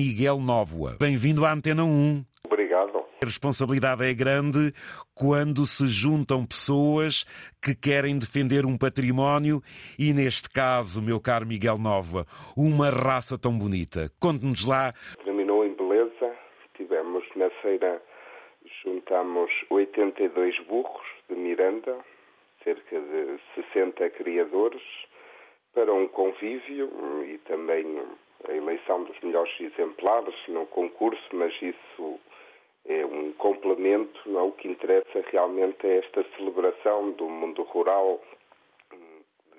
Miguel Nóvoa. Bem-vindo à Antena 1. Obrigado. A responsabilidade é grande quando se juntam pessoas que querem defender um património e, neste caso, meu caro Miguel Nova, uma raça tão bonita. Conte-nos lá. Terminou em beleza. Tivemos na feira, juntamos 82 burros de Miranda, cerca de 60 criadores, para um convívio e também a eleição dos melhores exemplares no concurso, mas isso é um complemento. Não? O que interessa realmente é esta celebração do mundo rural,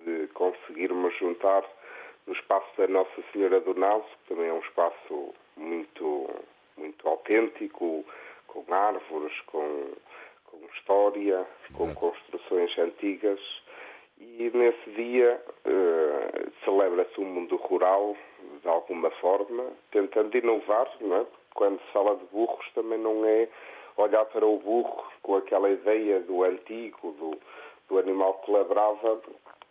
de conseguirmos juntar no espaço da Nossa Senhora do Naso, que também é um espaço muito, muito autêntico, com árvores, com, com história, Exato. com construções antigas. E nesse dia uh, celebra-se o mundo rural de alguma forma, tentando inovar, não é? quando se fala de burros, também não é olhar para o burro com aquela ideia do antigo, do, do animal que labrava,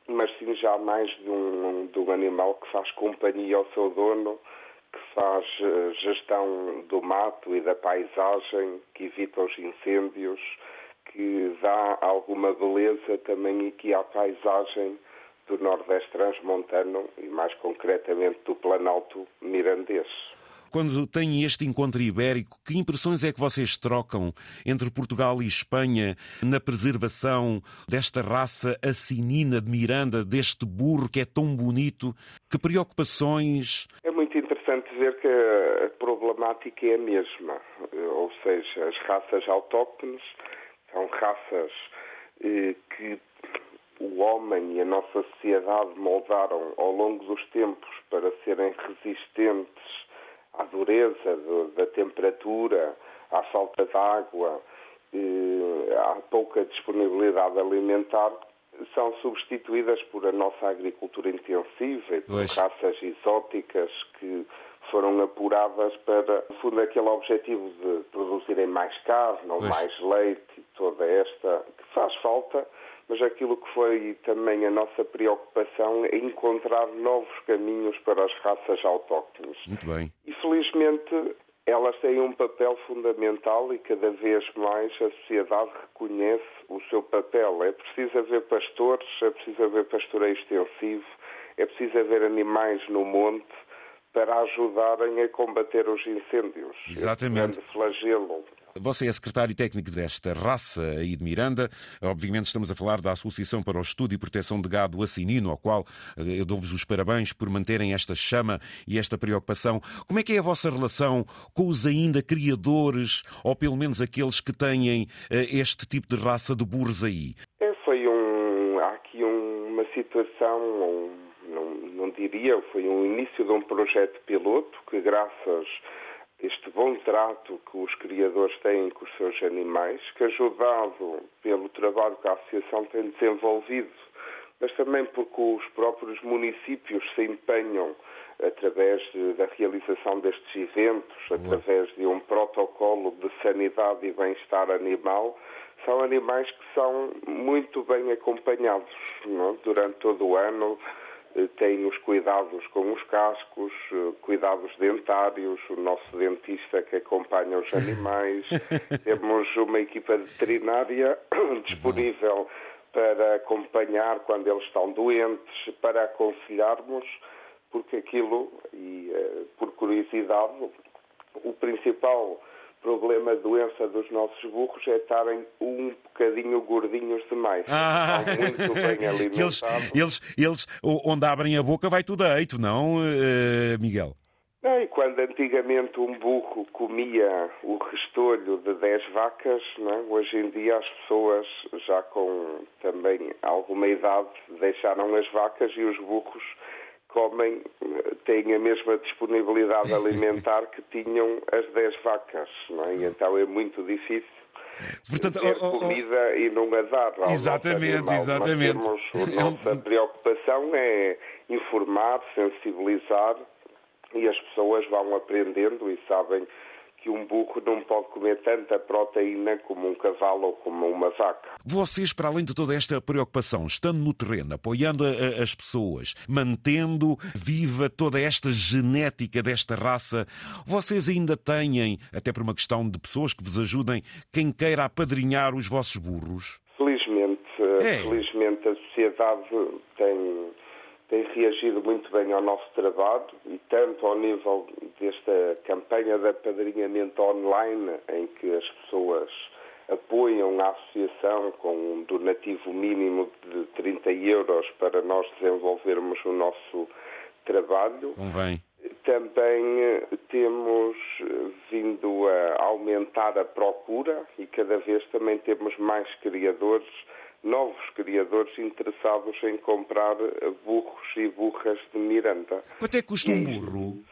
mas sim já mais de um, de um animal que faz companhia ao seu dono, que faz eh, gestão do mato e da paisagem, que evita os incêndios, que dá alguma beleza também aqui à paisagem do Nordeste Transmontano e mais concretamente do Planalto Mirandês. Quando tem este encontro ibérico, que impressões é que vocês trocam entre Portugal e Espanha na preservação desta raça assinina de Miranda, deste burro que é tão bonito? Que preocupações? É muito interessante ver que a problemática é a mesma, ou seja, as raças autóctones são raças eh, que o homem e a nossa sociedade moldaram ao longo dos tempos para serem resistentes à dureza da temperatura, à falta de água, à pouca disponibilidade alimentar, são substituídas por a nossa agricultura intensiva e por pois. raças exóticas que foram apuradas para, no fundo, aquele objetivo de produzirem mais carne ou mais leite e toda esta que faz falta mas aquilo que foi também a nossa preocupação é encontrar novos caminhos para as raças autóctones. Muito bem. E felizmente elas têm um papel fundamental e cada vez mais a sociedade reconhece o seu papel. É preciso haver pastores, é preciso haver pastoreio extensivo, é preciso haver animais no monte para ajudarem a combater os incêndios. Exatamente. Esse grande flagelo você é secretário técnico desta raça aí de Miranda. Obviamente estamos a falar da Associação para o Estudo e Proteção de Gado Assinino, ao qual eh, eu dou-vos os parabéns por manterem esta chama e esta preocupação. Como é que é a vossa relação com os ainda criadores, ou pelo menos aqueles que têm eh, este tipo de raça de burros aí? É, foi um... Há aqui uma situação, um, não, não diria, foi um início de um projeto piloto que graças este bom trato que os criadores têm com os seus animais, que ajudado pelo trabalho que a Associação tem desenvolvido, mas também porque os próprios municípios se empenham através de, da realização destes eventos, através de um protocolo de sanidade e bem-estar animal, são animais que são muito bem acompanhados não? É? durante todo o ano tem os cuidados com os cascos, eh, cuidados dentários, o nosso dentista que acompanha os animais, temos uma equipa veterinária disponível para acompanhar quando eles estão doentes, para aconselharmos, porque aquilo, e eh, por curiosidade, o principal problema, doença dos nossos burros é estarem um bocadinho gordinhos demais. Ah, Estão muito bem alimentados. Eles, eles, eles, onde abrem a boca vai tudo a eito, não, uh, Miguel? Não, e quando antigamente um burro comia o restolho de 10 vacas, não, é? hoje em dia as pessoas já com também alguma idade deixaram as vacas e os burros comem, têm a mesma disponibilidade alimentar que tinham as 10 vacas, não é? E então é muito difícil Portanto, ter oh, oh, comida e não a dar. Exatamente, exatamente. Temos, a nossa preocupação é informar, sensibilizar e as pessoas vão aprendendo e sabem que um burro não pode comer tanta proteína como um cavalo ou como uma vaca. Vocês, para além de toda esta preocupação, estando no terreno, apoiando a, as pessoas, mantendo viva toda esta genética desta raça, vocês ainda têm, até por uma questão de pessoas que vos ajudem, quem queira apadrinhar os vossos burros? Felizmente, é. felizmente a sociedade tem tem reagido muito bem ao nosso trabalho e tanto ao nível desta campanha de apadrinhamento online, em que as pessoas apoiam a associação com um donativo mínimo de 30 euros para nós desenvolvermos o nosso trabalho. Convém. Também eh, temos vindo a aumentar a procura e cada vez também temos mais criadores novos criadores interessados em comprar burros e burras de Miranda. Quanto é que custa um burro?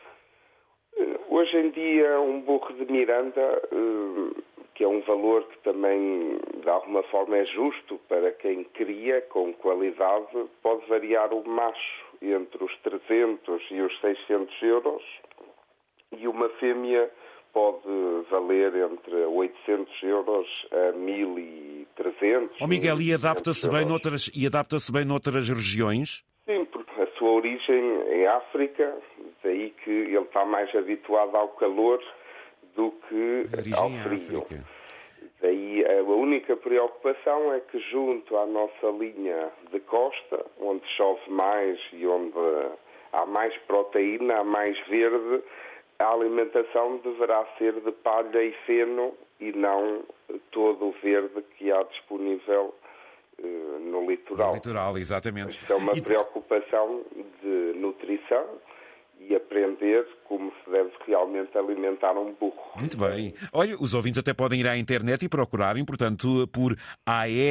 Hoje em dia, um burro de Miranda, eh, que é um valor que também, de alguma forma, é justo para quem cria com qualidade, pode variar o macho entre os 300 e os 600 euros e uma fêmea pode valer entre 800 euros a 1.300. Oh Miguel, e adapta-se bem, noutras, e adapta bem noutras regiões? Sim, porque a sua origem é África, daí que ele está mais habituado ao calor do que ao frio. África. Daí a única preocupação é que junto à nossa linha de costa, onde chove mais e onde há mais proteína, há mais verde, a alimentação deverá ser de palha e feno e não todo o verde que há disponível uh, no litoral. No litoral, exatamente. Isto é uma e... preocupação de nutrição e aprender como se deve realmente alimentar um burro. Muito bem. Olha, os ouvintes até podem ir à internet e procurarem, portanto, por AEPGA,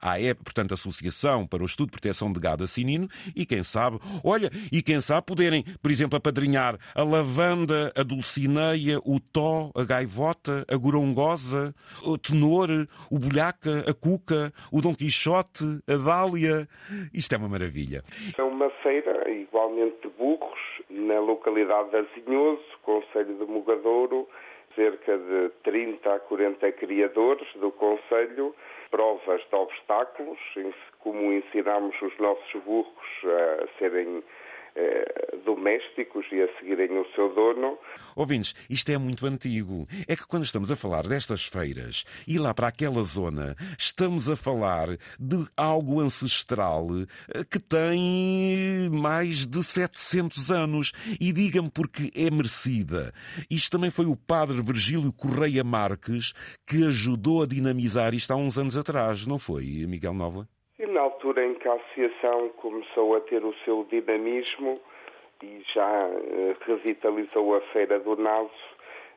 AEP, portanto, Associação para o Estudo de Proteção de Gado Acinino, e quem sabe, olha, e quem sabe poderem, por exemplo, apadrinhar a lavanda, a dulcineia, o tó, a gaivota, a gorongosa, o tenor, o bolhaca, a cuca, o Dom Quixote, a dália. Isto é uma maravilha. É uma feira igualmente de burros na localidade de Azinhoso, Conselho de Mugadouro, cerca de 30 a 40 criadores do Conselho, provas de obstáculos, como ensinamos os nossos burros a serem domésticos e a seguirem o seu dono. Ouvintes, isto é muito antigo. É que quando estamos a falar destas feiras e lá para aquela zona, estamos a falar de algo ancestral eh, que tem mais de 700 anos. E diga-me porque é merecida. Isto também foi o padre Virgílio Correia Marques que ajudou a dinamizar isto há uns anos atrás, não foi, Miguel Nova? Altura em que a associação começou a ter o seu dinamismo e já eh, revitalizou a Feira do Naso,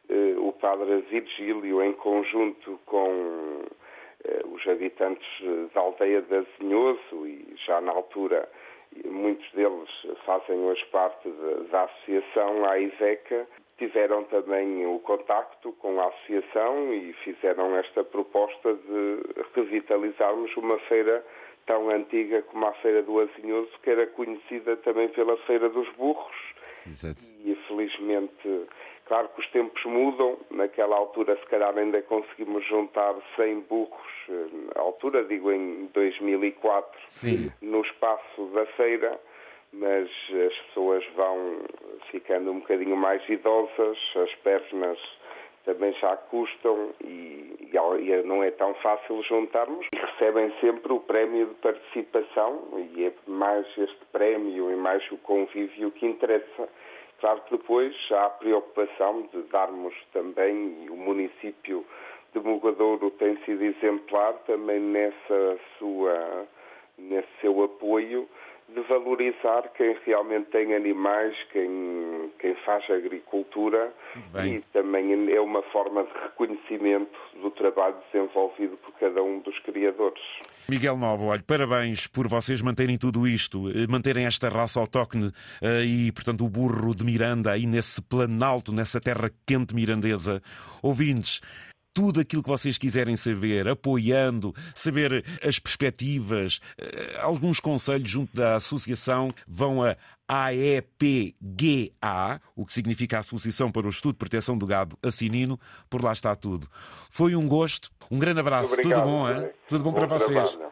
eh, o padre Virgílio, em conjunto com eh, os habitantes da aldeia de Azinhoso e já na altura muitos deles fazem hoje parte da associação, a IVECA, tiveram também o contacto com a associação e fizeram esta proposta de revitalizarmos uma feira tão antiga como a Feira do Azinhoso, que era conhecida também pela Feira dos Burros. Exato. E felizmente, claro que os tempos mudam. Naquela altura, se calhar, ainda conseguimos juntar 100 burros, à altura, digo em 2004, Sim. no espaço da feira. Mas as pessoas vão ficando um bocadinho mais idosas, as pernas também já custam e, e, não é tão fácil juntarmos. E recebem sempre o prémio de participação e é mais este prémio e mais o convívio que interessa. Claro que depois há a preocupação de darmos também, e o município de Mugadouro tem sido exemplar também nessa sua, nesse seu apoio, de valorizar quem realmente tem animais, quem, quem faz agricultura e também é uma forma de reconhecimento do trabalho desenvolvido por cada um dos criadores. Miguel Novo, olha, parabéns por vocês manterem tudo isto, eh, manterem esta raça autóctone eh, e, portanto, o burro de Miranda aí nesse planalto, nessa terra quente mirandesa. Ouvintes, tudo aquilo que vocês quiserem saber, apoiando, saber as perspectivas, eh, alguns conselhos junto da associação, vão a AEPGA, o que significa Associação para o Estudo e Proteção do Gado Assinino. Por lá está tudo. Foi um gosto. Um grande abraço. Obrigado, tudo bom, hein? Tudo bom, bom para vocês. Trabalho.